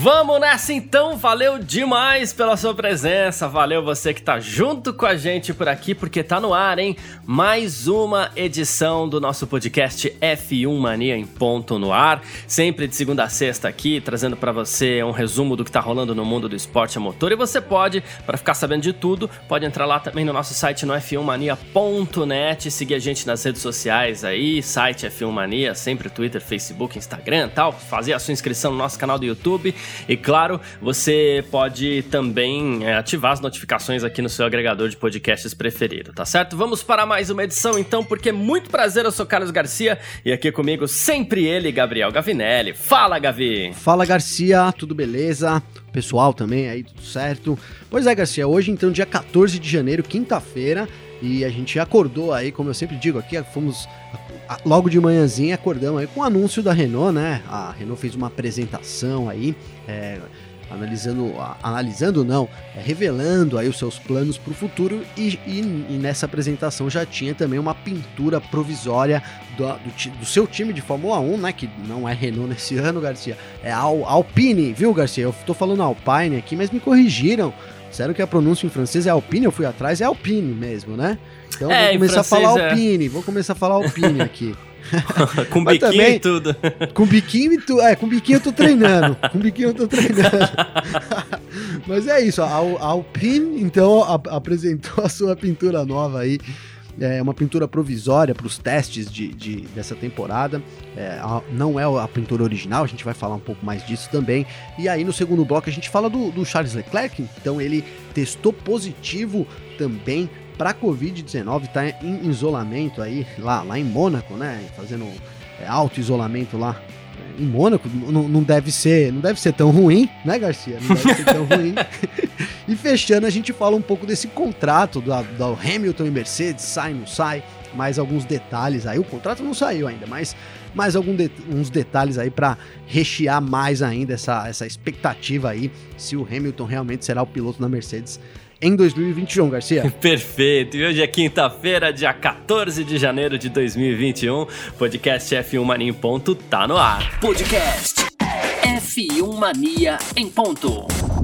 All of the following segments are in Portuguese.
Vamos nessa então, valeu demais pela sua presença, valeu você que tá junto com a gente por aqui, porque tá no ar, hein? Mais uma edição do nosso podcast F1 Mania em ponto no ar, sempre de segunda a sexta aqui, trazendo para você um resumo do que tá rolando no mundo do esporte a motor. E você pode, para ficar sabendo de tudo, pode entrar lá também no nosso site no f1mania.net, seguir a gente nas redes sociais aí, site F1 Mania, sempre Twitter, Facebook, Instagram tal, fazer a sua inscrição no nosso canal do YouTube e claro, você pode também é, ativar as notificações aqui no seu agregador de podcasts preferido, tá certo? Vamos para mais uma edição então, porque é muito prazer, eu sou Carlos Garcia e aqui comigo sempre ele, Gabriel Gavinelli. Fala, Gavi! Fala, Garcia, tudo beleza? Pessoal também aí, tudo certo? Pois é, Garcia, hoje então, dia 14 de janeiro, quinta-feira, e a gente acordou aí, como eu sempre digo aqui, fomos logo de manhãzinha acordamos aí com o anúncio da Renault, né? A Renault fez uma apresentação aí, é, analisando, analisando não, é, revelando aí os seus planos para o futuro e, e, e, nessa apresentação já tinha também uma pintura provisória do, do, do, seu time de Fórmula 1, né? Que não é Renault nesse ano, Garcia, é Al, Alpine, viu, Garcia? Eu tô falando Alpine aqui, mas me corrigiram. Disseram que a pronúncia em francês é Alpine, eu fui atrás, é Alpine mesmo, né? Então é, vou começar a falar é. Alpine, vou começar a falar Alpine aqui. com biquinho também, e tudo. Com biquinho e tudo. É, com biquinho eu tô treinando. Com biquinho eu tô treinando. Mas é isso, a, a Alpine então a, apresentou a sua pintura nova aí. É uma pintura provisória para os testes de, de, dessa temporada. É, a, não é a pintura original, a gente vai falar um pouco mais disso também. E aí no segundo bloco a gente fala do, do Charles Leclerc. Então ele testou positivo também para Covid-19, tá em isolamento aí, lá, lá em Mônaco, né? Fazendo é, alto isolamento lá é, em Mônaco. Não, não, deve ser, não deve ser tão ruim, né, Garcia? Não deve ser tão ruim. E fechando, a gente fala um pouco desse contrato do, do Hamilton e Mercedes, sai, não sai, mais alguns detalhes aí. O contrato não saiu ainda, mas mais alguns de, uns detalhes aí para rechear mais ainda essa, essa expectativa aí se o Hamilton realmente será o piloto da Mercedes em 2021, Garcia. Perfeito. E hoje é quinta-feira, dia 14 de janeiro de 2021. Podcast F1 Mania em ponto tá no ar. Podcast F1 Mania em ponto.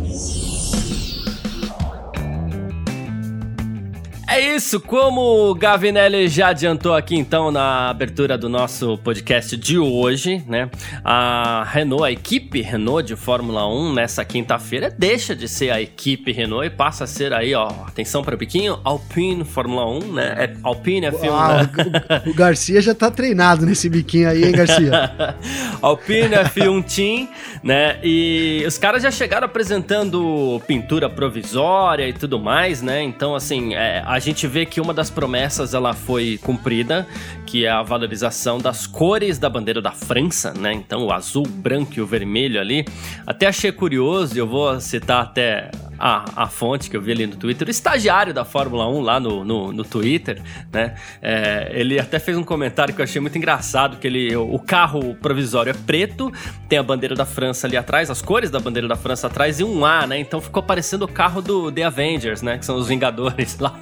É isso, como o Gavinelli já adiantou aqui então na abertura do nosso podcast de hoje, né? A Renault, a equipe Renault de Fórmula 1 nessa quinta-feira deixa de ser a equipe Renault e passa a ser aí, ó, atenção para o biquinho, Alpine Fórmula 1, né? É Alpine é filme. Ah, né? o, o, Garcia já tá treinado nesse biquinho aí, hein, Garcia? Alpine F1 Team, né? E os caras já chegaram apresentando pintura provisória e tudo mais, né? Então, assim, é, a gente vê que uma das promessas ela foi cumprida, que é a valorização das cores da bandeira da França, né? Então o azul, branco e o vermelho ali. Até achei curioso, eu vou citar até a, a fonte que eu vi ali no Twitter, o estagiário da Fórmula 1 lá no, no, no Twitter, né? É, ele até fez um comentário que eu achei muito engraçado, que ele, o carro provisório é preto, tem a bandeira da França ali atrás, as cores da bandeira da França atrás e um A, né? Então ficou parecendo o carro do The Avengers, né? Que são os Vingadores lá.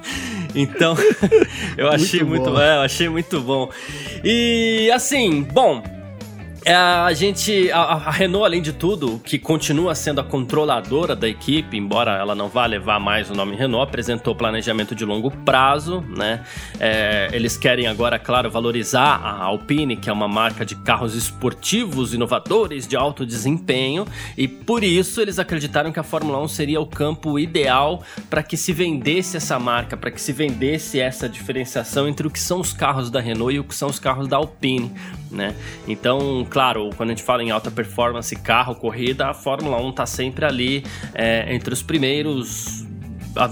Então, eu achei muito, muito é, eu achei muito bom. E assim, bom, a gente, a, a, Renault, além de tudo, que continua sendo a controladora da equipe, embora ela não vá levar mais o nome Renault, apresentou planejamento de longo prazo, né? É, eles querem agora, claro, valorizar a Alpine, que é uma marca de carros esportivos, inovadores, de alto desempenho, e por isso eles acreditaram que a Fórmula 1 seria o campo ideal para que se vendesse essa marca, para que se vendesse essa diferenciação entre o que são os carros da Renault e o que são os carros da Alpine, né? Então, claro, quando a gente fala em alta performance, carro, corrida, a Fórmula 1 tá sempre ali é, entre os primeiros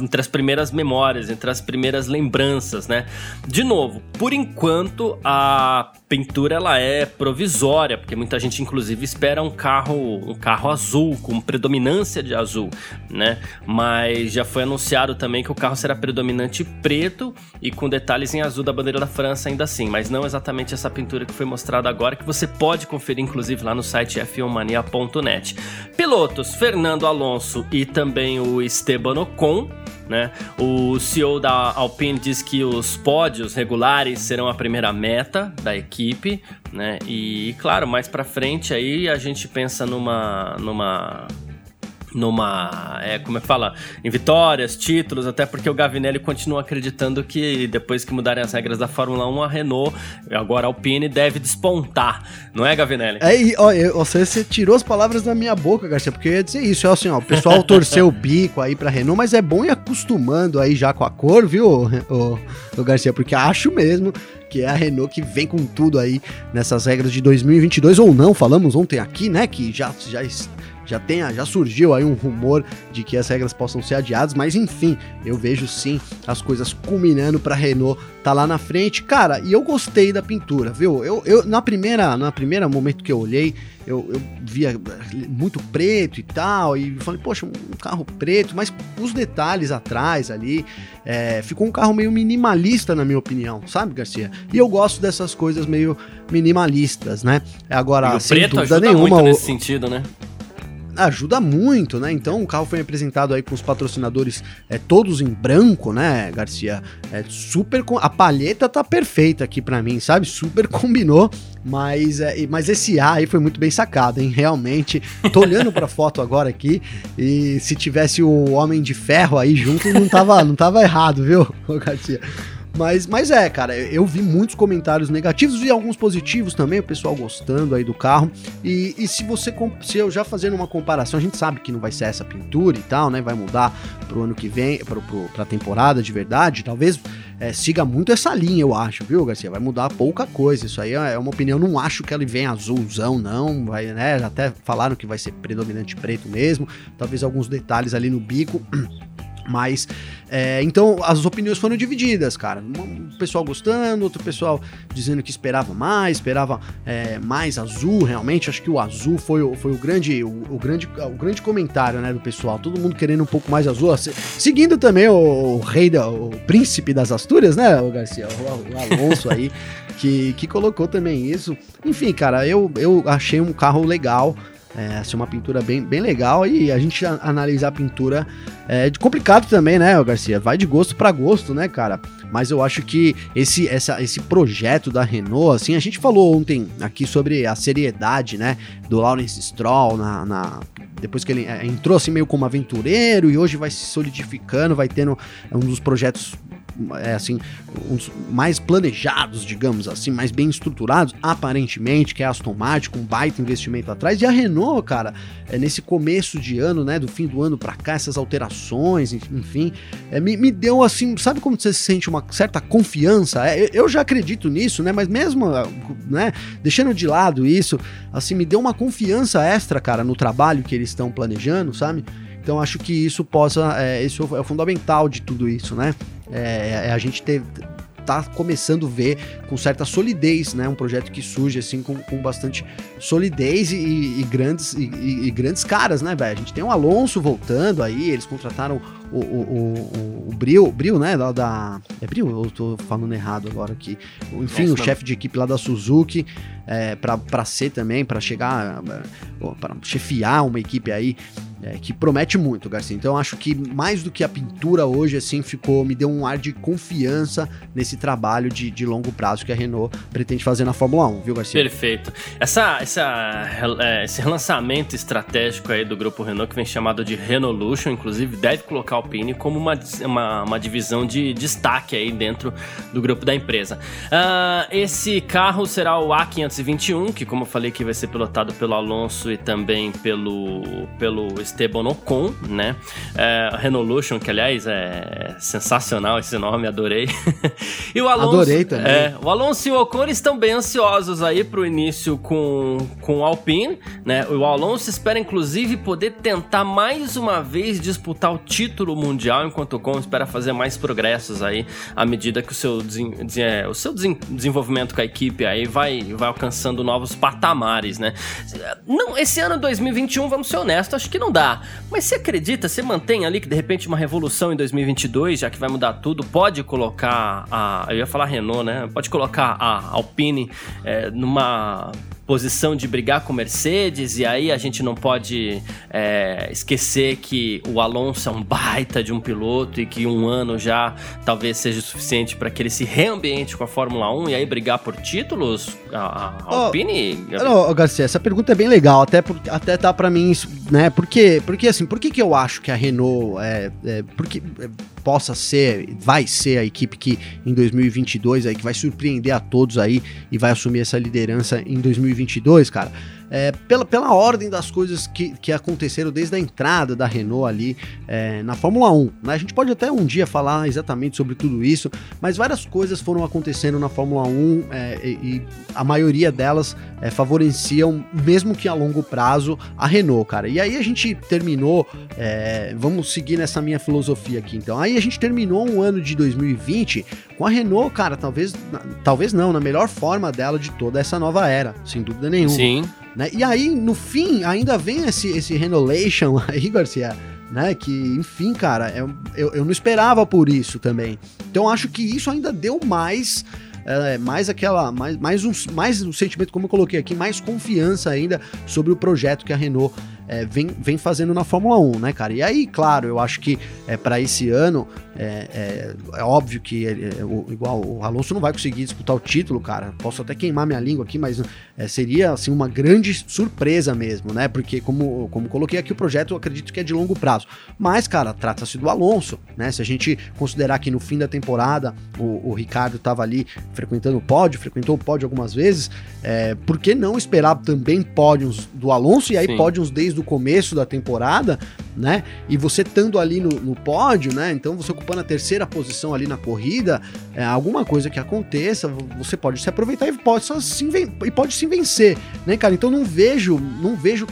entre as primeiras memórias, entre as primeiras lembranças, né? De novo, por enquanto a pintura ela é provisória, porque muita gente inclusive espera um carro, um carro azul com predominância de azul, né? Mas já foi anunciado também que o carro será predominante preto e com detalhes em azul da bandeira da França ainda assim, mas não exatamente essa pintura que foi mostrada agora que você pode conferir inclusive lá no site f1mania.net. Pilotos Fernando Alonso e também o Esteban Ocon né? O CEO da Alpine diz que os pódios regulares serão a primeira meta da equipe, né? E claro, mais para frente aí a gente pensa numa numa numa. É, como é que fala? Em vitórias, títulos, até porque o Gavinelli continua acreditando que depois que mudarem as regras da Fórmula 1, a Renault, agora a Alpine, deve despontar. Não é, Gavinelli? É, ó, você, você tirou as palavras da minha boca, Garcia, porque eu ia dizer isso. É assim, ó, o pessoal torceu o bico aí pra Renault, mas é bom ir acostumando aí já com a cor, viu, o, o Garcia? Porque acho mesmo que é a Renault que vem com tudo aí nessas regras de 2022 ou não. Falamos ontem aqui, né, que já, já já tenha, já surgiu aí um rumor de que as regras possam ser adiadas, mas enfim, eu vejo sim as coisas culminando para Renault tá lá na frente, cara. E eu gostei da pintura, viu? Eu, eu na primeira, na primeira momento que eu olhei, eu, eu via muito preto e tal, e falei, poxa, um carro preto, mas os detalhes atrás ali, é, ficou um carro meio minimalista, na minha opinião, sabe, Garcia? E eu gosto dessas coisas meio minimalistas, né? Agora, o sem preto dúvida ajuda nenhuma. Muito nesse sentido, né? Ajuda muito, né? Então o carro foi apresentado aí com os patrocinadores é, todos em branco, né, Garcia? É super. A palheta tá perfeita aqui para mim, sabe? Super combinou. Mas, é, mas esse A aí foi muito bem sacado, hein? Realmente. Tô olhando pra foto agora aqui e se tivesse o Homem de Ferro aí junto, não tava, não tava errado, viu, Garcia? Mas, mas é, cara, eu vi muitos comentários negativos e alguns positivos também, o pessoal gostando aí do carro. E, e se você, se eu já fazendo uma comparação, a gente sabe que não vai ser essa pintura e tal, né? Vai mudar pro ano que vem, pro, pro, pra temporada de verdade. Talvez é, siga muito essa linha, eu acho, viu, Garcia? Vai mudar pouca coisa. Isso aí é uma opinião. Não acho que ele venha azulzão, não. Vai, né? Até falaram que vai ser predominante preto mesmo. Talvez alguns detalhes ali no bico. Mas, é, então, as opiniões foram divididas, cara. Um pessoal gostando, outro pessoal dizendo que esperava mais, esperava é, mais azul, realmente. Acho que o azul foi, o, foi o, grande, o, o, grande, o grande comentário, né, do pessoal. Todo mundo querendo um pouco mais azul. Seguindo também o, o rei, da, o príncipe das Astúrias, né, o Garcia, o, o Alonso aí, que, que colocou também isso. Enfim, cara, eu, eu achei um carro legal. É, assim, uma pintura bem, bem legal e a gente analisar a pintura é complicado também, né, Garcia? Vai de gosto para gosto, né, cara? Mas eu acho que esse, essa, esse projeto da Renault, assim, a gente falou ontem aqui sobre a seriedade, né, do Lawrence Stroll na, na depois que ele é, entrou assim meio como aventureiro e hoje vai se solidificando, vai tendo um dos projetos é assim, uns mais planejados, digamos assim, mais bem estruturados, aparentemente, que é a Aston Martin, com um baita investimento atrás, e a Renault, cara, é, nesse começo de ano, né, do fim do ano para cá, essas alterações, enfim, é, me, me deu assim, sabe como você se sente uma certa confiança? É, eu já acredito nisso, né, mas mesmo, né, deixando de lado isso, assim, me deu uma confiança extra, cara, no trabalho que eles estão planejando, sabe? Então acho que isso possa, é, isso é fundamental de tudo isso, né? É, é a gente ter, tá começando a ver com certa solidez, né? Um projeto que surge assim com, com bastante solidez e, e grandes e, e, grandes caras, né, velho? A gente tem o Alonso voltando aí, eles contrataram o, o, o, o Bril, Bril, né? Lá da. É Bril? Eu tô falando errado agora aqui. Enfim, o chefe de equipe lá da Suzuki, é, para ser também, para chegar, é, para chefiar uma equipe aí é, que promete muito, Garcia. Então acho que mais do que a pintura hoje, assim, ficou, me deu um ar de confiança nesse trabalho de, de longo prazo que a Renault pretende fazer na Fórmula 1, viu, Garcia? Perfeito. Essa, essa, é, esse relançamento estratégico aí do grupo Renault, que vem chamado de Renolution, inclusive, deve colocar Alpine como uma, uma, uma divisão de destaque aí dentro do grupo da empresa. Uh, esse carro será o A521, que como eu falei que vai ser pilotado pelo Alonso e também pelo, pelo Esteban Ocon, né? É, Renolution, que aliás é sensacional esse nome, adorei. e o Alonso, adorei também. É, o Alonso e o Ocon estão bem ansiosos aí pro início com, com o Alpine, né? O Alonso espera inclusive poder tentar mais uma vez disputar o título mundial, enquanto o Ocon espera fazer mais progressos aí à medida que o seu, é, o seu desenvolvimento com a equipe aí vai, vai alcançando novos patamares, né? Não, esse ano 2021, vamos ser honestos, acho que não dá. Mas você acredita, você mantém ali que de repente uma revolução em 2022, já que vai mudar tudo, pode colocar a. Eu ia falar Renault, né? Pode colocar a Alpine é, numa posição de brigar com Mercedes, e aí a gente não pode é, esquecer que o Alonso é um baita de um piloto e que um ano já talvez seja o suficiente para que ele se reambiente com a Fórmula 1 e aí brigar por títulos? A, a Alpine? Oh, não, Garcia, essa pergunta é bem legal, até, por, até tá para mim, né? Porque, porque assim, por que, que eu acho que a Renault é, é porque é, possa ser, vai ser a equipe que em 2022 aí que vai surpreender a todos aí e vai assumir essa liderança em 2022, cara é, pela, pela ordem das coisas que, que aconteceram desde a entrada da Renault ali é, na Fórmula 1. Né? A gente pode até um dia falar exatamente sobre tudo isso, mas várias coisas foram acontecendo na Fórmula 1 é, e, e, a maioria delas é, favoreciam, mesmo que a longo prazo, a Renault, cara. E aí a gente terminou, é, vamos seguir nessa minha filosofia aqui então. Aí a gente terminou um ano de 2020 com a Renault, cara, talvez, talvez não, na melhor forma dela de toda essa nova era, sem dúvida nenhuma. Sim. Né? E aí, no fim, ainda vem esse, esse Renolation aí, Garcia, né? Que, enfim, cara, eu, eu, eu não esperava por isso também. Então, acho que isso ainda deu mais é, mais aquela, mais, mais, um, mais um sentimento, como eu coloquei aqui, mais confiança ainda sobre o projeto que a Renault é, vem, vem fazendo na Fórmula 1, né, cara? E aí, claro, eu acho que é, para esse ano é, é, é, óbvio que é, o, igual o Alonso não vai conseguir disputar o título, cara. Posso até queimar minha língua aqui, mas é, seria assim uma grande surpresa mesmo, né? Porque como, como coloquei aqui o projeto, eu acredito que é de longo prazo. Mas, cara, trata-se do Alonso, né? Se a gente considerar que no fim da temporada o, o Ricardo estava ali frequentando o pódio, frequentou o pódio algumas vezes, é, por que não esperar também pódios do Alonso e aí Sim. pódios desde o começo da temporada, né? E você estando ali no, no pódio, né? Então você ocupando a terceira posição ali na corrida, é, alguma coisa que aconteça, você pode se aproveitar e pode, se, e pode se vencer, né, cara? Então não vejo, não vejo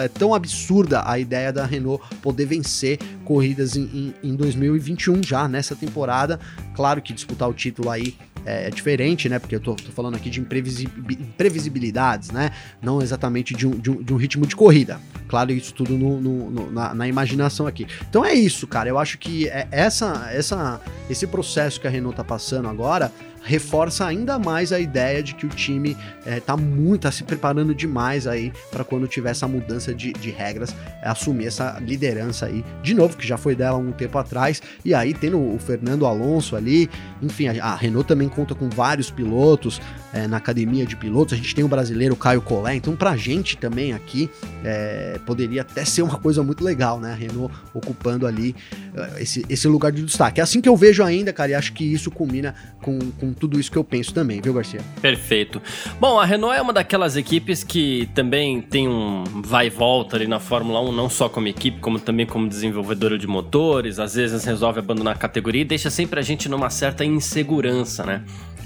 é tão absurda a ideia da Renault poder vencer corridas em, em, em 2021 já nessa temporada. Claro que disputar o título aí é, é, diferente, né? Porque eu tô, tô falando aqui de imprevisibilidades, né? Não exatamente de um, de um, de um ritmo de corrida. Claro, isso tudo no, no, no, na, na, imaginação aqui. Então é isso, cara. Eu acho que é essa, essa, esse processo que a Renault tá passando agora reforça ainda mais a ideia de que o time é, tá muito, tá se preparando demais aí para quando tiver essa mudança de, de regras, é, assumir essa liderança aí, de novo, que já foi dela um tempo atrás, e aí tendo o Fernando Alonso ali, enfim, a, a Renault também conta com vários pilotos é, na academia de pilotos, a gente tem o brasileiro Caio Collet, então pra gente também aqui é, poderia até ser uma coisa muito legal, né, a Renault ocupando ali é, esse, esse lugar de destaque. É assim que eu vejo ainda, cara, e acho que isso culmina com, com tudo isso que eu penso também, viu, Garcia? Perfeito. Bom, a Renault é uma daquelas equipes que também tem um vai e volta ali na Fórmula 1, não só como equipe, como também como desenvolvedora de motores, às vezes resolve abandonar a categoria e deixa sempre a gente numa certa insegurança, né?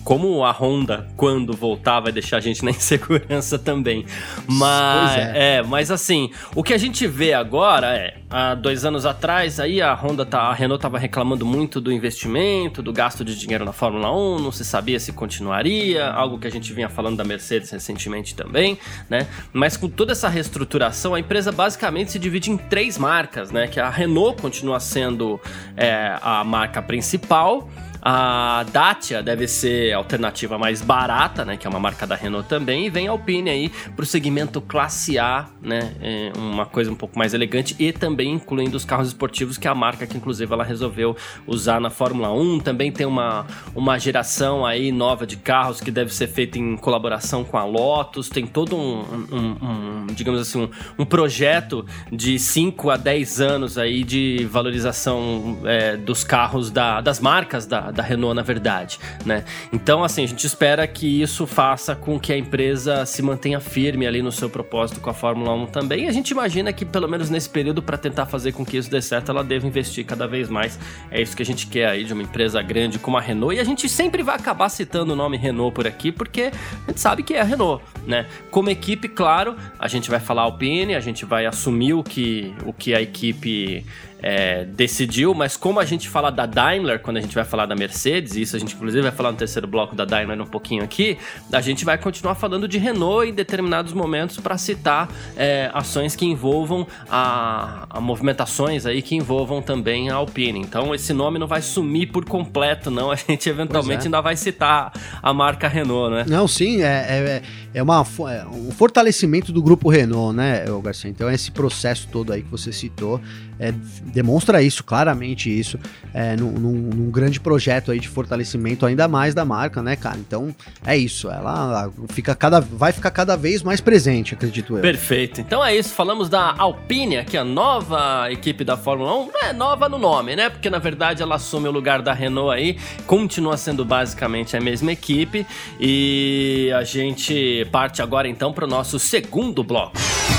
como a Honda, quando voltar, vai deixar a gente na insegurança também. Mas, é. é. mas assim, o que a gente vê agora é, há dois anos atrás, aí a Honda tá, a Renault tava reclamando muito do investimento, do gasto de dinheiro na Fórmula 1, não se sabia se continuaria, algo que a gente vinha falando da Mercedes recentemente também, né? Mas com toda essa reestruturação, a empresa basicamente se divide em três marcas, né? Que a Renault continua sendo é, a marca principal, a Dacia deve ser a alternativa mais barata, né? Que é uma marca da Renault também. E vem a Alpine aí para o segmento classe A, né? É uma coisa um pouco mais elegante e também incluindo os carros esportivos, que é a marca que inclusive ela resolveu usar na Fórmula 1. Também tem uma, uma geração aí nova de carros que deve ser feita em colaboração com a Lotus. Tem todo um, um, um digamos assim, um, um, projeto de 5 a 10 anos aí de valorização é, dos carros da, das marcas da, da, Renault, na verdade, né? Então, assim, a gente espera que isso faça com que a empresa se mantenha firme ali no seu propósito com a Fórmula 1 também. E a gente imagina que, pelo menos nesse período, para tentar fazer com que isso dê certo, ela deve investir cada vez mais. É isso que a gente quer aí de uma empresa grande como a Renault. E a gente sempre vai acabar citando o nome Renault por aqui, porque a gente sabe que é a Renault, né? Como equipe, claro, a gente vai falar Alpine, a gente vai assumir o que, o que a equipe é, decidiu, mas como a gente fala da Daimler, quando a gente vai falar da Mercedes, isso a gente inclusive vai falar no terceiro bloco da Daimler um pouquinho aqui, a gente vai continuar falando de Renault em determinados momentos para citar é, ações que envolvam a, a, movimentações aí que envolvam também a Alpine. Então esse nome não vai sumir por completo, não. A gente eventualmente é. ainda vai citar a marca Renault, né? Não, sim, é, é, é, uma, é um fortalecimento do grupo Renault, né, Garcia? Então esse processo todo aí que você citou é, demonstra isso, claramente isso, é, num, num, num, grande projeto aí de fortalecimento ainda mais da marca, né, cara? Então é isso, ela fica cada, vai ficar cada vez mais presente, acredito eu. Perfeito. Então é isso, falamos da Alpine, que é a nova equipe da Fórmula 1. Não é nova no nome, né? Porque na verdade ela assume o lugar da Renault aí, continua sendo basicamente a mesma equipe. E a gente parte agora então para o nosso segundo bloco.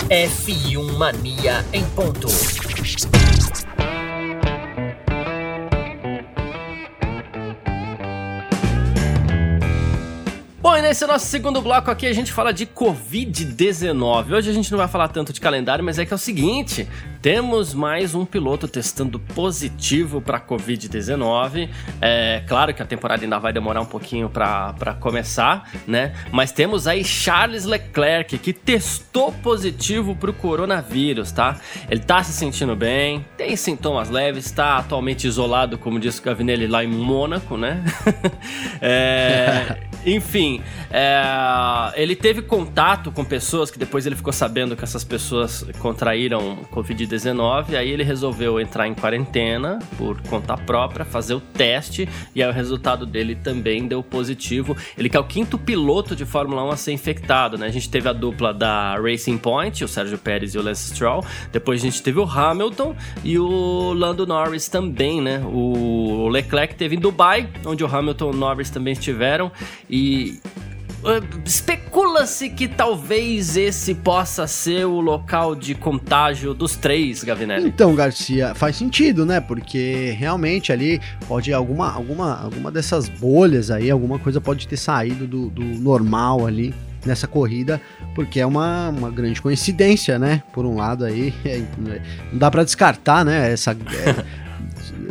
F1 Mania em ponto. Nesse nosso segundo bloco aqui a gente fala de Covid-19. Hoje a gente não vai falar tanto de calendário, mas é que é o seguinte: temos mais um piloto testando positivo para Covid-19. É claro que a temporada ainda vai demorar um pouquinho para começar, né? Mas temos aí Charles Leclerc que testou positivo para o coronavírus, tá? Ele tá se sentindo bem, tem sintomas leves, está atualmente isolado, como disse o Gavinelli, lá em Mônaco, né? é, enfim, é, ele teve contato com pessoas que depois ele ficou sabendo que essas pessoas contraíram Covid-19 Covid-19, aí ele resolveu entrar em quarentena por conta própria, fazer o teste, e aí o resultado dele também deu positivo. Ele que é o quinto piloto de Fórmula 1 a ser infectado, né? A gente teve a dupla da Racing Point, o Sérgio Pérez e o Lance Stroll, depois a gente teve o Hamilton e o Lando Norris também, né? O Leclerc teve em Dubai, onde o Hamilton e o Norris também estiveram, e especula-se que talvez esse possa ser o local de contágio dos três, Gavinelli. Então, Garcia, faz sentido, né? Porque realmente ali pode alguma, alguma, alguma dessas bolhas aí, alguma coisa pode ter saído do, do normal ali nessa corrida, porque é uma, uma grande coincidência, né? Por um lado aí, é, não dá para descartar, né? Essa,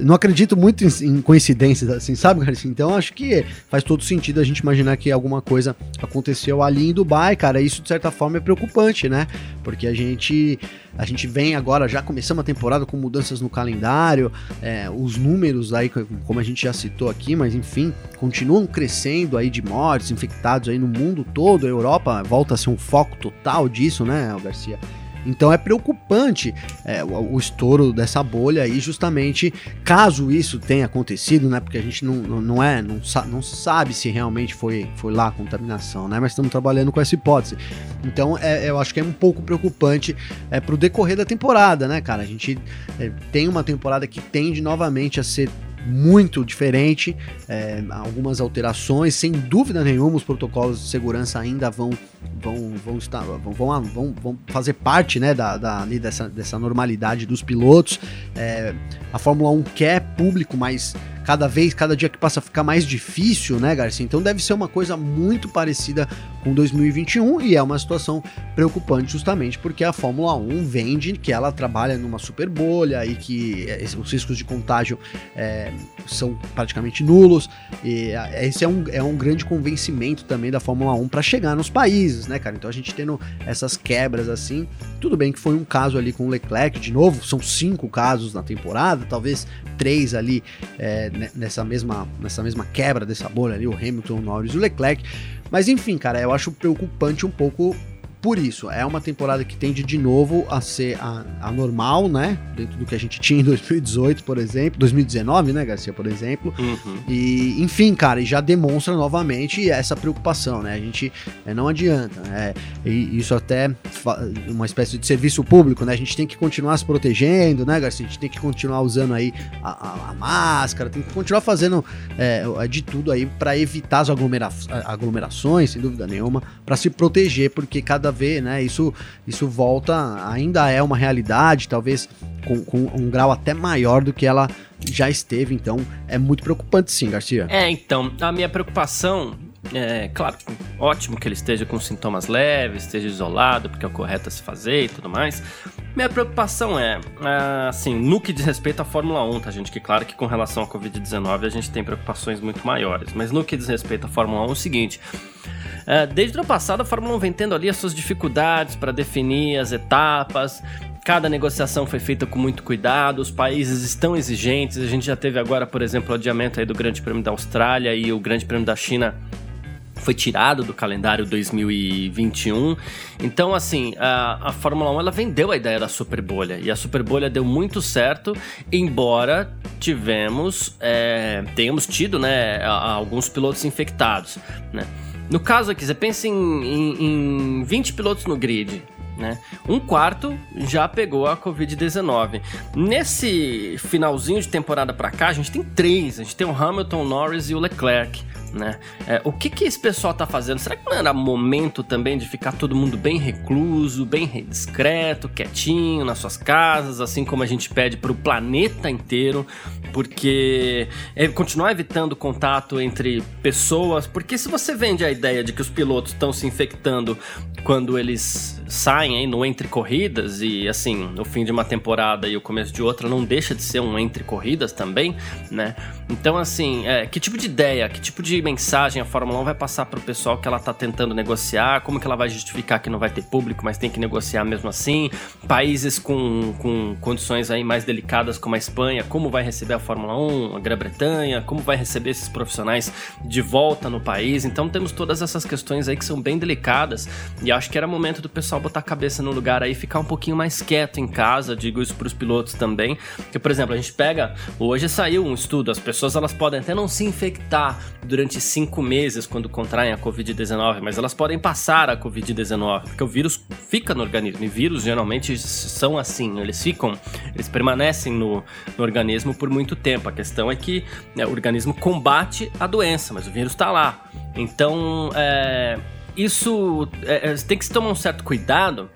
não acredito muito em, em, coincidências, assim, sabe, Garcia? Então acho que faz todo sentido a gente imaginar que alguma coisa aconteceu ali em Dubai, cara. Isso de certa forma é preocupante, né? Porque a gente a gente vem agora, já começamos a temporada com mudanças no calendário, é, os números aí, como a gente já citou aqui, mas enfim, continuam crescendo aí de mortes, infectados aí no mundo todo. A Europa volta a ser um foco total disso, né, Garcia? Então é preocupante é, o, o, estouro dessa bolha aí, justamente caso isso tenha acontecido, né? Porque a gente não, não, é, não, não sabe se realmente foi, foi lá a contaminação, né? Mas estamos trabalhando com essa hipótese. Então é, eu acho que é um pouco preocupante é, para o decorrer da temporada, né, cara? A gente é, tem uma temporada que tende novamente a ser muito diferente, é, algumas alterações, sem dúvida nenhuma, os protocolos de segurança ainda vão vão, vão, estar, vão, vão, vão, vão fazer parte né, da, da, dessa, dessa normalidade dos pilotos. É, a Fórmula 1 quer público, mas cada vez, cada dia que passa fica mais difícil, né, Garcia? Então deve ser uma coisa muito parecida com 2021 e é uma situação preocupante justamente porque a Fórmula 1 vende que ela trabalha numa super bolha e que é, os riscos de contágio é, são praticamente nulos. E é, esse é um, é um grande convencimento também da Fórmula 1 para chegar nos países, né, cara? Então a gente tendo essas quebras assim, tudo bem que foi um caso ali com o Leclerc, de novo, são cinco casos na temporada, talvez três ali é, nessa mesma, nessa mesma quebra dessa bolha ali, o Hamilton, o Norris e o Leclerc. Mas enfim, cara, eu acho preocupante um pouco por isso. É uma temporada que tende de novo a ser a, a, normal, né? Dentro do que a gente tinha em 2018, por exemplo. 2019, né, Garcia, por exemplo. Uhum. E, enfim, cara, e já demonstra novamente essa preocupação, né? A gente é, não adianta, né? E isso até uma espécie de serviço público, né? A gente tem que continuar se protegendo, né, Garcia? A gente tem que continuar usando aí a, a, a máscara, tem que continuar fazendo é, de tudo aí para evitar as aglomera aglomerações, sem dúvida nenhuma, para se proteger, porque cada vez, né, isso, isso volta, ainda é uma realidade, talvez com, com um grau até maior do que ela já esteve, então é muito preocupante sim, Garcia. É, então, a minha preocupação é, claro, ótimo que ele esteja com sintomas leves, esteja isolado, porque é o correto a se fazer e tudo mais. Minha preocupação é, é, assim, no que diz respeito à Fórmula 1, tá, gente? Que claro que com relação à Covid-19 a gente tem preocupações muito maiores, mas no que diz respeito à Fórmula 1 é o seguinte. É, desde o ano passado, a Fórmula 1 vem tendo ali as suas dificuldades para definir as etapas, Cada negociação foi feita com muito cuidado, os países estão exigentes. A gente já teve agora, por exemplo, o adiamento aí do Grande Prêmio da Austrália e o Grande Prêmio da China foi tirado do calendário 2021. Então, assim, a, a Fórmula 1 ela vendeu a ideia da super bolha e a super bolha deu muito certo, embora tivemos, é, tenhamos tido, né, alguns pilotos infectados, né. No caso aqui, você pensa em, em, em 20 pilotos no grid, né? Um quarto já pegou a Covid-19. Nesse finalzinho de temporada para cá, a gente tem três. A gente tem o Hamilton, o Norris e o Leclerc né? É, o que que esse pessoal tá fazendo? Será que não era momento também de ficar todo mundo bem recluso, bem discreto, quietinho nas suas casas, assim como a gente pede para o planeta inteiro, porque é continuar evitando contato entre pessoas, porque se você vende a ideia de que os pilotos estão se infectando quando eles saem aí no entre corridas e assim, o fim de uma temporada e o começo de outra não deixa de ser um entre corridas também, né? Então assim, é, que tipo de ideia, que tipo de mensagem a Fórmula 1 vai passar para o pessoal que ela está tentando negociar? Como que ela vai justificar que não vai ter público, mas tem que negociar mesmo assim? Países com, com condições aí mais delicadas como a Espanha, como vai receber a Fórmula 1, a Grã-Bretanha, como vai receber esses profissionais de volta no país? Então temos todas essas questões aí que são bem delicadas e acho que era momento do pessoal botar a cabeça no lugar aí ficar um pouquinho mais quieto em casa, digo isso para os pilotos também, que por exemplo, a gente pega, hoje saiu um estudo, as pessoas elas podem até não se infectar durante cinco meses quando contraem a Covid-19, mas elas podem passar a Covid-19, porque o vírus fica no organismo. E vírus geralmente são assim, eles ficam, eles permanecem no, no organismo por muito tempo. A questão é que né, o organismo combate a doença, mas o vírus está lá. Então, é, isso é, tem que se tomar um certo cuidado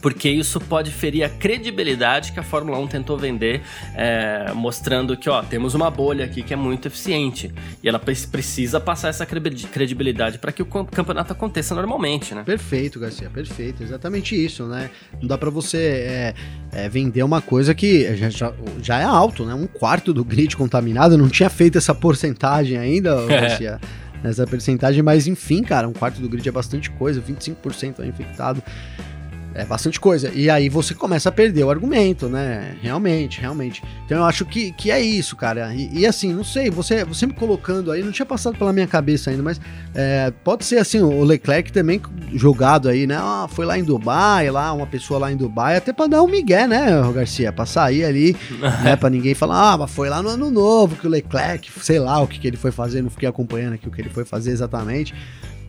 porque isso pode ferir a credibilidade que a Fórmula 1 tentou vender, é, mostrando que, ó, temos uma bolha aqui que é muito eficiente e ela precisa passar essa credibilidade para que o campeonato aconteça normalmente, né? Perfeito, Garcia, perfeito, exatamente isso, né? Não dá para você é, é, vender uma coisa que já, já, já, é alto, né? Um quarto do grid contaminado, não tinha feito essa porcentagem ainda, Garcia. Nessa porcentagem, mas enfim, cara, um quarto do grid é bastante coisa, 25% é infectado. É bastante coisa. E aí você começa a perder o argumento, né? Realmente, realmente. Então eu acho que, que é isso, cara. E, e assim, não sei, você, você me colocando aí, não tinha passado pela minha cabeça ainda, mas é, pode ser assim, o Leclerc também jogado aí, né? Ah, foi lá em Dubai, lá, uma pessoa lá em Dubai, até pra dar um migué, né, Garcia? Pra sair ali, né? Pra ninguém falar, ah, mas foi lá no ano novo que o Leclerc, sei lá o que, que ele foi fazer, não fiquei acompanhando aqui o que ele foi fazer exatamente.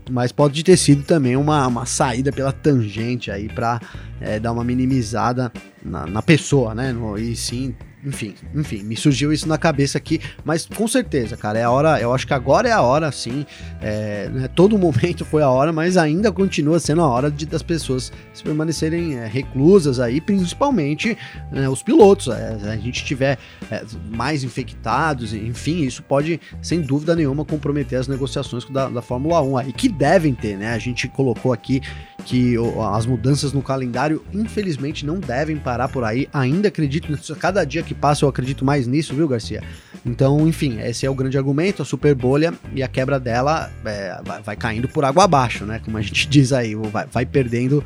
Mas pode ter sido também uma, uma saída pela tangente aí para é, dar uma minimizada na, na pessoa, né? No, e sim enfim, enfim, me surgiu isso na cabeça aqui, mas com certeza, cara, é a hora, eu acho que agora é a hora, sim, é, né, todo momento foi a hora, mas ainda continua sendo a hora de, das pessoas se permanecerem é, reclusas aí, principalmente né, os pilotos, é, a gente tiver é, mais infectados, enfim, isso pode, sem dúvida nenhuma, comprometer as negociações da, da Fórmula 1 aí, que devem ter, né, a gente colocou aqui que as mudanças no calendário, infelizmente, não devem parar por aí, ainda acredito, cada dia que passa, eu acredito mais nisso, viu, Garcia? Então, enfim, esse é o grande argumento, a super bolha e a quebra dela é, vai, vai, caindo por água abaixo, né? Como a gente diz aí, vai, vai perdendo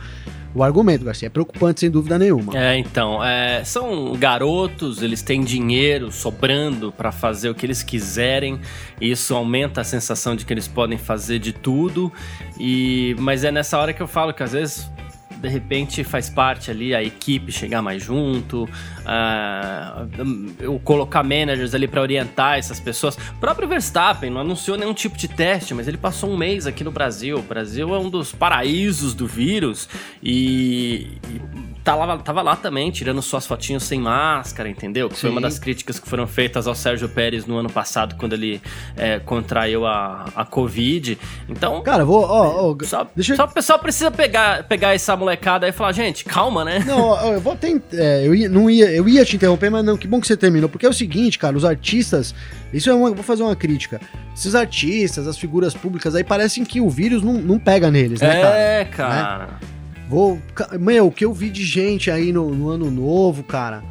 o argumento, Garcia. É preocupante, sem dúvida nenhuma. É, então, é, são garotos, eles têm dinheiro sobrando para fazer o que eles quiserem. Isso aumenta a sensação de que eles podem fazer de tudo. E, mas é nessa hora que eu falo que às vezes de repente faz parte ali a equipe chegar mais junto, uh, eu colocar managers ali para orientar essas pessoas. O próprio Verstappen não anunciou nenhum tipo de teste, mas ele passou um mês aqui no Brasil. O Brasil é um dos paraísos do vírus e, e tá lá, tava lá também, tirando suas fotinhas sem máscara, entendeu? Que foi uma das críticas que foram feitas ao Sérgio Pérez no ano passado, quando ele é, contraiu a, a Covid. Então. Cara, vou. Ó, ó, só, deixa... só o pessoal precisa pegar, pegar essa molecada aí e falar, gente, calma, né? Não, ó, eu vou tentar. É, eu, ia, não ia, eu ia te interromper, mas não, que bom que você terminou. Porque é o seguinte, cara, os artistas. Isso é uma. Vou fazer uma crítica. Esses artistas, as figuras públicas aí, parecem que o vírus não, não pega neles, né, cara? É, cara. Né? Vou. Meu, o que eu vi de gente aí no, no ano novo, cara.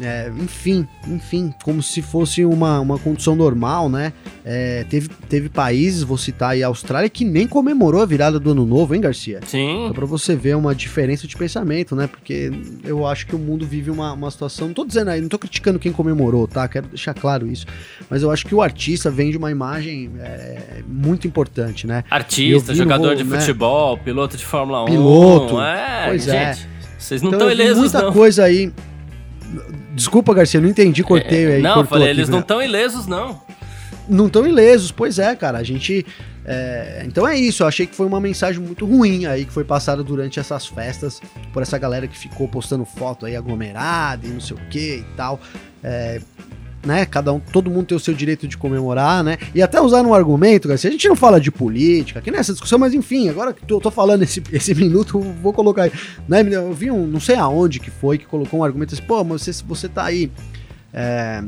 É, enfim, enfim, como se fosse uma, uma condição normal, né? É, teve, teve países, vou citar aí a Austrália, que nem comemorou a virada do ano novo, hein, Garcia? Sim. Só pra você ver uma diferença de pensamento, né? Porque eu acho que o mundo vive uma, uma situação. Não tô dizendo aí, não tô criticando quem comemorou, tá? Quero deixar claro isso. Mas eu acho que o artista vende uma imagem é, muito importante, né? Artista, jogador vou, de né? futebol, piloto de Fórmula 1. Piloto. É, pois é. gente, é. Vocês não estão então, ilesos, muita não. coisa aí Desculpa, Garcia, não entendi, cortei é, aí. Não, falei, aqui, eles né? não estão ilesos, não. Não estão ilesos, pois é, cara. A gente. É... Então é isso, eu achei que foi uma mensagem muito ruim aí que foi passada durante essas festas por essa galera que ficou postando foto aí aglomerada e não sei o que e tal. É, né? Cada um, todo mundo tem o seu direito de comemorar, né? E até usar um argumento, Garcia, a gente não fala de política aqui nessa discussão, mas enfim, agora que eu tô falando esse, esse minuto, vou colocar aí. Né? Eu vi um, não sei aonde que foi, que colocou um argumento assim, pô, mas você, você tá aí. É,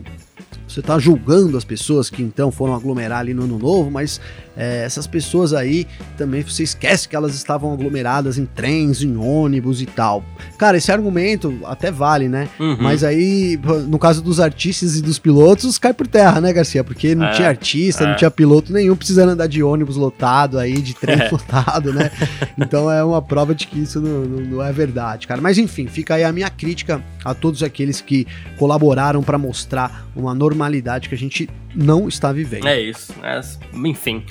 você está julgando as pessoas que então foram aglomerar ali no ano novo, mas é, essas pessoas aí também você esquece que elas estavam aglomeradas em trens, em ônibus e tal. Cara, esse argumento até vale, né? Uhum. Mas aí, no caso dos artistas e dos pilotos, cai por terra, né, Garcia? Porque não é, tinha artista, é. não tinha piloto nenhum precisando andar de ônibus lotado aí, de trem é. lotado, né? Então é uma prova de que isso não, não, não é verdade, cara. Mas enfim, fica aí a minha crítica a todos aqueles que colaboraram para mostrar uma normalidade que a gente não está vivendo. É isso. É, enfim.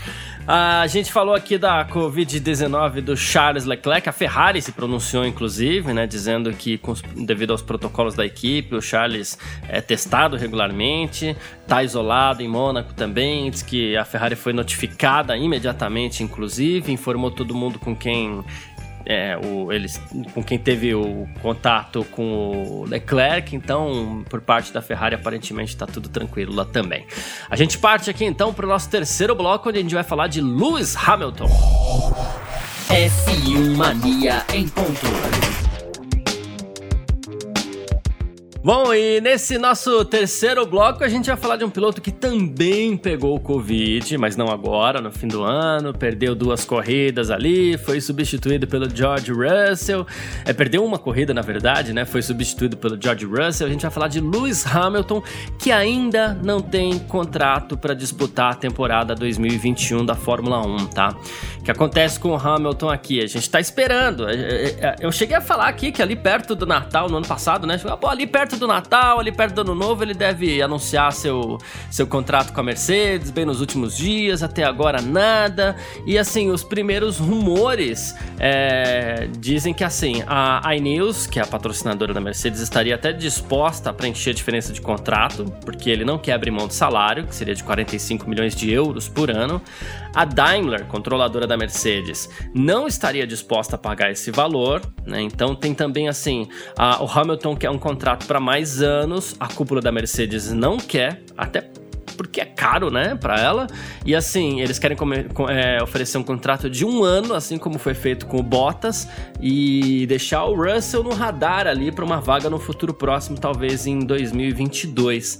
A gente falou aqui da Covid-19 do Charles Leclerc, a Ferrari se pronunciou inclusive, né, dizendo que devido aos protocolos da equipe, o Charles é testado regularmente, está isolado em Mônaco também, diz que a Ferrari foi notificada imediatamente, inclusive, informou todo mundo com quem é, o, eles, com quem teve o contato com o Leclerc, então por parte da Ferrari aparentemente está tudo tranquilo lá também. A gente parte aqui então para o nosso terceiro bloco, onde a gente vai falar de Lewis Hamilton. F1 Mania em ponto. Bom, e nesse nosso terceiro bloco a gente vai falar de um piloto que também pegou o Covid, mas não agora, no fim do ano, perdeu duas corridas ali, foi substituído pelo George Russell, é, perdeu uma corrida na verdade, né? Foi substituído pelo George Russell. A gente vai falar de Lewis Hamilton, que ainda não tem contrato para disputar a temporada 2021 da Fórmula 1, tá? O que acontece com o Hamilton aqui? A gente tá esperando. É, é, é, eu cheguei a falar aqui que ali perto do Natal, no ano passado, né? Pô, ali perto do Natal, ali perto do Ano Novo, ele deve anunciar seu, seu contrato com a Mercedes, bem nos últimos dias, até agora nada. E assim, os primeiros rumores é, dizem que assim, a iNews, que é a patrocinadora da Mercedes, estaria até disposta a preencher a diferença de contrato, porque ele não quer abrir mão de salário, que seria de 45 milhões de euros por ano. A Daimler, controladora da Mercedes, não estaria disposta a pagar esse valor, né? Então tem também assim, a, o Hamilton quer um contrato para mais anos, a cúpula da Mercedes não quer, até porque é caro, né, para ela. E assim, eles querem comer, é, oferecer um contrato de um ano, assim como foi feito com o Bottas, e deixar o Russell no radar ali para uma vaga no futuro próximo, talvez em 2022.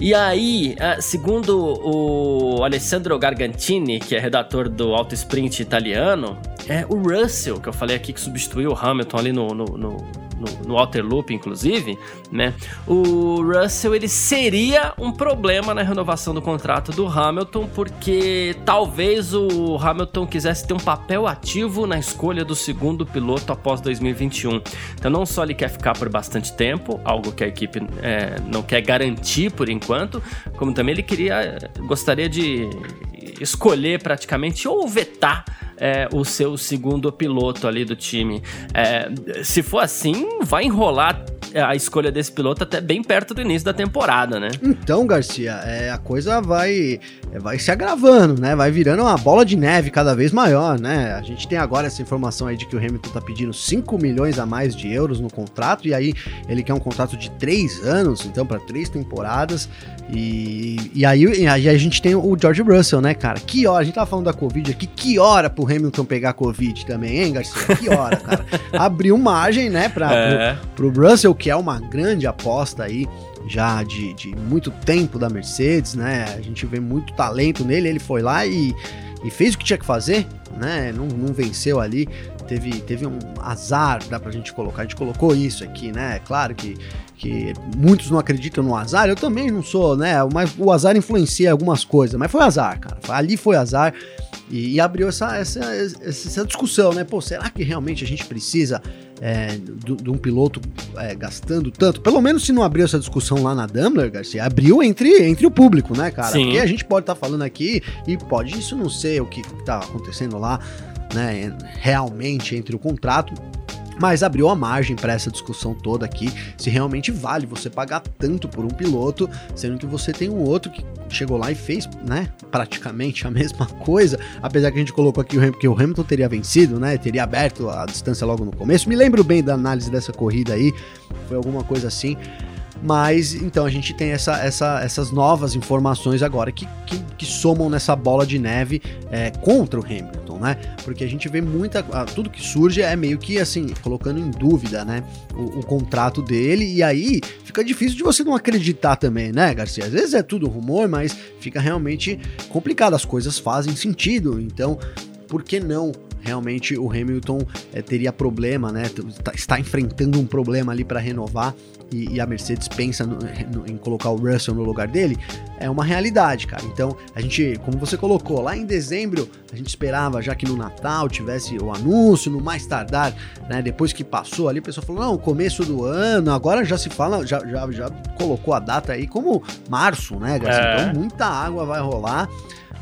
E aí, é, segundo o Alessandro Gargantini, que é redator do Auto Sprint italiano, é o Russell, que eu falei aqui que substituiu o Hamilton ali no, no, no no, no Outer Loop, inclusive, né? O Russell ele seria um problema na renovação do contrato do Hamilton, porque talvez o Hamilton quisesse ter um papel ativo na escolha do segundo piloto após 2021. Então, não só ele quer ficar por bastante tempo, algo que a equipe é, não quer garantir por enquanto, como também ele queria, gostaria de escolher praticamente ou vetar é, o seu segundo piloto ali do time. É, se for assim, vai enrolar a escolha desse piloto até bem perto do início da temporada, né? Então, Garcia, é, a coisa vai, é, vai se agravando, né? Vai virando uma bola de neve cada vez maior, né? A gente tem agora essa informação aí de que o Hamilton tá pedindo 5 milhões a mais de euros no contrato, e aí ele quer um contrato de 3 anos, então para três temporadas. E, e, aí, e a gente tem o George Russell, né, cara? Que hora, a gente tava falando da Covid aqui, que hora pro Hamilton pegar Covid também, hein, Garcia? Que hora, cara? Abriu margem, né, pra, é. pro, pro Russell, que é uma grande aposta aí já de, de muito tempo da Mercedes, né? A gente vê muito talento nele, ele foi lá e, e fez o que tinha que fazer, né? Não, não venceu ali, teve, teve um azar, dá pra gente colocar, a gente colocou isso aqui, né? Claro que, que muitos não acreditam no azar, eu também não sou, né? Mas o azar influencia algumas coisas, mas foi azar, cara. Ali foi azar. E, e abriu essa, essa, essa discussão, né? Pô, será que realmente a gente precisa é, de, um piloto é, gastando tanto? Pelo menos se não abriu essa discussão lá na Daimler, Garcia, abriu entre, entre o público, né, cara? Sim. Porque a gente pode estar tá falando aqui e pode isso não ser o que está acontecendo lá, né, realmente entre o contrato mas abriu a margem para essa discussão toda aqui, se realmente vale você pagar tanto por um piloto, sendo que você tem um outro que chegou lá e fez, né, praticamente a mesma coisa, apesar que a gente colocou aqui que o Hamilton teria vencido, né, teria aberto a distância logo no começo. Me lembro bem da análise dessa corrida aí, foi alguma coisa assim. Mas então a gente tem essa, essa, essas novas informações agora que, que, que somam nessa bola de neve é, contra o Hamilton, né? Porque a gente vê muita. Tudo que surge é meio que assim, colocando em dúvida, né? O, o, contrato dele, e aí fica difícil de você não acreditar também, né, Garcia? Às vezes é tudo rumor, mas fica realmente complicado. As coisas fazem sentido, então por que não realmente o Hamilton é, teria problema, né? Tá, está enfrentando um problema ali para renovar e, e, a Mercedes pensa no, no, em colocar o Russell no lugar dele, é uma realidade, cara. Então, a gente, como você colocou, lá em dezembro, a gente esperava já que no Natal tivesse o anúncio, no mais tardar, né? Depois que passou ali, o pessoal falou: não, começo do ano, agora já se fala, já, já, já colocou a data aí como março, né, Garcia? É. Então, muita água vai rolar.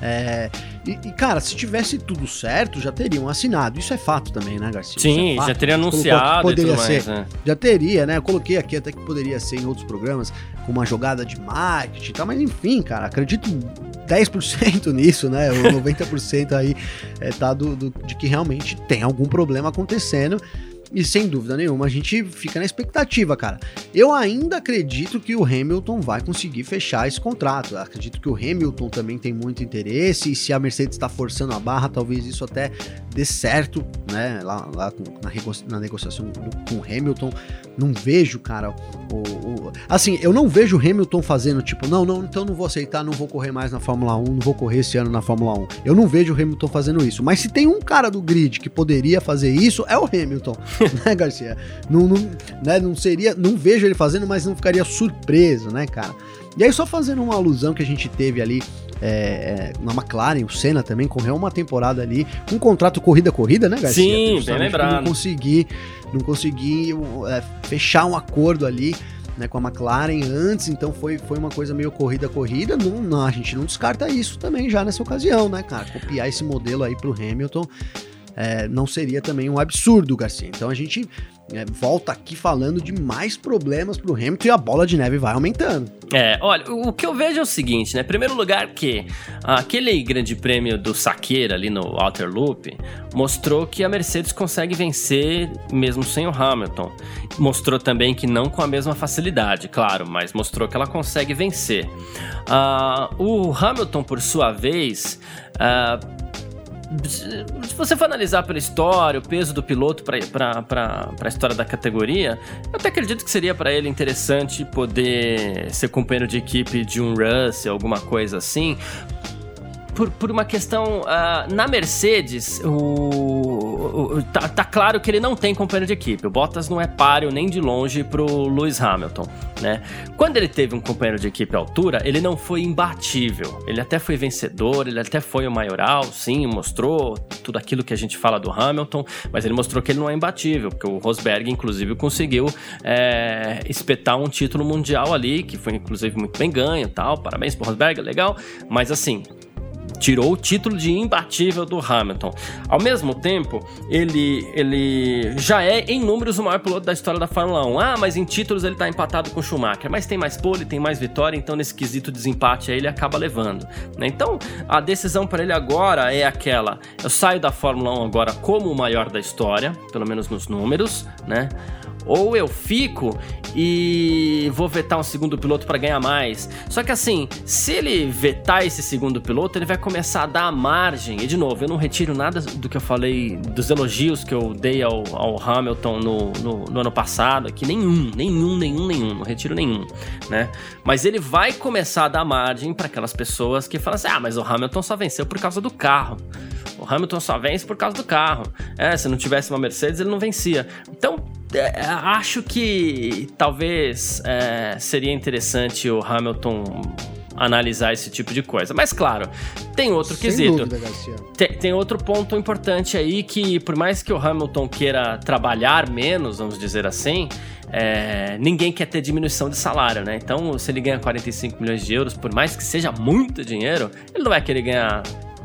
É, e, e, cara, se tivesse tudo certo, já teriam assinado. Isso é fato também, né, Garcia? Sim, é já teria anunciado poderia ser. Mais, né? Já teria, né? Eu coloquei aqui até que poderia ser em outros programas, com uma jogada de marketing e tal, mas enfim, cara, acredito 10% nisso, né? O 90% aí é, tá do, do, de que realmente tem algum problema acontecendo. E sem dúvida nenhuma, a gente fica na expectativa, cara. Eu ainda acredito que o Hamilton vai conseguir fechar esse contrato. Eu acredito que o Hamilton também tem muito interesse. E se a Mercedes está forçando a barra, talvez isso até dê certo, né? Lá, lá na, negociação com o Hamilton. Não vejo, cara, o, o, Assim, eu não vejo o Hamilton fazendo tipo, não, não, então não vou aceitar, não vou correr mais na Fórmula 1, não vou correr esse ano na Fórmula 1. Eu não vejo o Hamilton fazendo isso. Mas se tem um cara do grid que poderia fazer isso, é o Hamilton. né, Garcia? Não, não, né, não seria, não vejo ele fazendo, mas não ficaria surpreso, né, cara? E aí, só fazendo uma alusão que a gente teve ali é, é na McLaren, o Senna também correu uma temporada ali, um contrato corrida-corrida, né, Garcia? Sim, bem lembrado. Não consegui, não consegui é, fechar um acordo ali. Né, com a McLaren antes, então foi, foi uma coisa meio corrida-corrida. Não, não, a gente não descarta isso também já nessa ocasião, né, cara? Copiar esse modelo aí pro Hamilton é, não seria também um absurdo, Garcia. Então a gente é, volta aqui falando de mais problemas pro Hamilton e a bola de neve vai aumentando. É, olha, o que eu vejo é o seguinte, né? Primeiro lugar que aquele grande prêmio do Saqueira ali no Outer Loop mostrou que a Mercedes consegue vencer mesmo sem o Hamilton. Mostrou também que não com a mesma facilidade, claro, mas mostrou que ela consegue vencer. Uh, o Hamilton, por sua vez, uh, se você for analisar pela história, o peso do piloto para a história da categoria, eu até acredito que seria para ele interessante poder ser companheiro de equipe de um Russell, alguma coisa assim. Por, por uma questão. Uh, na Mercedes, o, o, tá, tá, claro que ele não tem companheiro de equipe. O Bottas não é páreo nem de longe pro Lewis Hamilton, né? Quando ele teve um companheiro de equipe à altura, ele não foi imbatível. Ele até foi vencedor, ele até foi o maioral, sim, mostrou tudo aquilo que a gente fala do Hamilton, mas ele mostrou que ele não é imbatível, porque o Rosberg, inclusive, conseguiu é, espetar um título mundial ali, que foi inclusive muito bem ganho tal. Parabéns pro Rosberg, legal. Mas assim, tirou o título de imbatível do Hamilton. Ao mesmo tempo, ele, ele já é em números o maior piloto da história da Fórmula 1. Ah, mas em títulos ele tá empatado com Schumacher. Mas tem mais pole, tem mais vitória, então nesse quesito desempate aí ele acaba levando. Né? Então a decisão para ele agora é aquela: eu saio da Fórmula 1 agora como o maior da história, pelo menos nos números, né? Ou eu fico e vou vetar um segundo piloto para ganhar mais. Só que assim, se ele vetar esse segundo piloto, ele vai começar a dar margem. E de novo, eu não retiro nada do que eu falei, dos elogios que eu dei ao, ao Hamilton no, no, no, ano passado, aqui nenhum, nenhum, nenhum, nenhum, não retiro nenhum, né? Mas ele vai começar a dar margem para aquelas pessoas que falam assim: ah, mas o Hamilton só venceu por causa do carro. O Hamilton só vence por causa do carro. É, se não tivesse uma Mercedes, ele não vencia. Então, é, acho que talvez é, seria interessante o Hamilton analisar esse tipo de coisa. Mas claro, tem outro Sem quesito. Dúvida, tem, tem, outro ponto importante aí que, por mais que o Hamilton queira trabalhar menos, vamos dizer assim, é, ninguém quer ter diminuição de salário, né? Então, se ele ganha 45 milhões de euros, por mais que seja muito dinheiro, ele não vai querer ganhar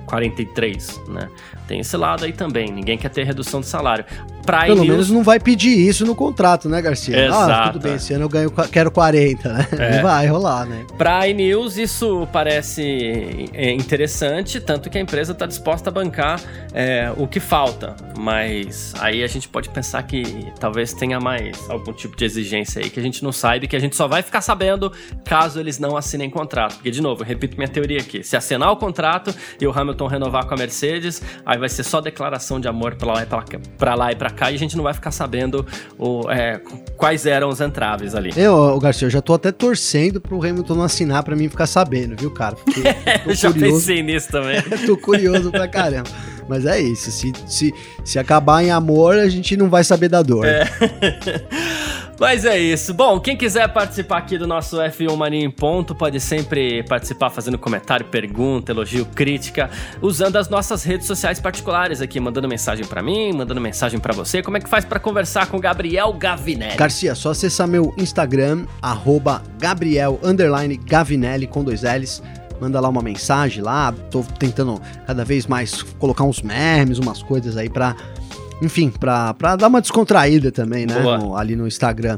43, né? Tem esse lado aí também, ninguém quer ter redução de salário. Prime Pelo News... menos não vai pedir isso no contrato, né, Garcia? Exato. Ah, tudo bem, esse ano eu ganho, quero 40, né? É. Vai rolar, né? Pra iNews isso parece é, interessante, tanto que a empresa está disposta a bancar é, o que falta. Mas aí a gente pode pensar que talvez tenha mais algum tipo de exigência aí que a gente não sabe, que a gente só vai ficar sabendo caso eles não assinem contrato. Porque, de novo, eu repito minha teoria aqui. Se assinar o contrato e o Hamilton renovar com a Mercedes, aí vai ser só declaração de amor pra lá e pra, pra, lá e pra cá e a gente não vai ficar sabendo o, é, quais eram os entraves ali. Eu, Garcia, eu já tô até torcendo pro Hamilton não assinar pra mim ficar sabendo, viu, cara? Porque eu já pensei nisso também. tô curioso pra caramba. Mas é isso, se, se, se acabar em amor, a gente não vai saber da dor. É. Mas é isso. Bom, quem quiser participar aqui do nosso F1 Mania em Ponto, pode sempre participar fazendo comentário, pergunta, elogio, crítica, usando as nossas redes sociais particulares aqui, mandando mensagem para mim, mandando mensagem para você. Como é que faz para conversar com Gabriel Gavinelli? Garcia, só acessar meu Instagram, arroba Gabriel Gavinelli com dois L's manda lá uma mensagem lá, tô tentando cada vez mais colocar uns memes, umas coisas aí pra enfim, pra, pra dar uma descontraída também, né? No, ali no Instagram.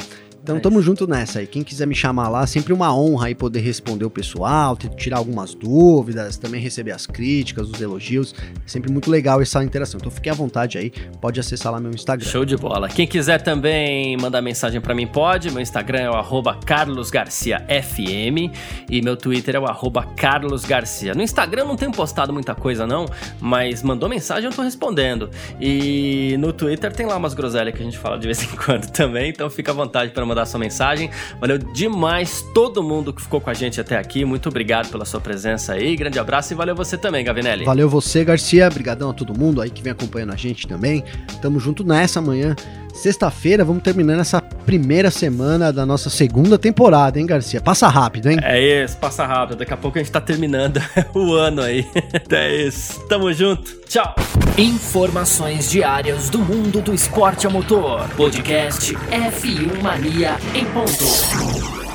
Então é tamo junto nessa aí. Quem quiser me chamar lá, sempre uma honra aí poder responder o pessoal, tirar algumas dúvidas, também receber as críticas, os elogios. É sempre muito legal essa interação. Então fique à vontade aí, pode acessar lá meu Instagram. Show de bola. Quem quiser também mandar mensagem para mim pode. Meu Instagram é o carlosgarciafm e meu Twitter é o carlosgarcia. No Instagram não tenho postado muita coisa não, mas mandou mensagem eu tô respondendo. E no Twitter tem lá umas groselhas que a gente fala de vez em quando também, então fica à vontade para mandar sua mensagem. Valeu demais todo mundo que ficou com a gente até aqui. Muito obrigado pela sua presença aí. Grande abraço e valeu você também, Gavinelli. Valeu você, Garcia. Obrigadão a todo mundo aí que vem acompanhando a gente também. Tamo junto nessa manhã. Sexta-feira, vamos terminando essa primeira semana da nossa segunda temporada, hein, Garcia? Passa rápido, hein? É isso, passa rápido. Daqui a pouco a gente tá terminando o ano aí. É isso. Tamo junto. Tchau. Informações diárias do mundo do esporte a motor. Podcast F1 Mania em ponto.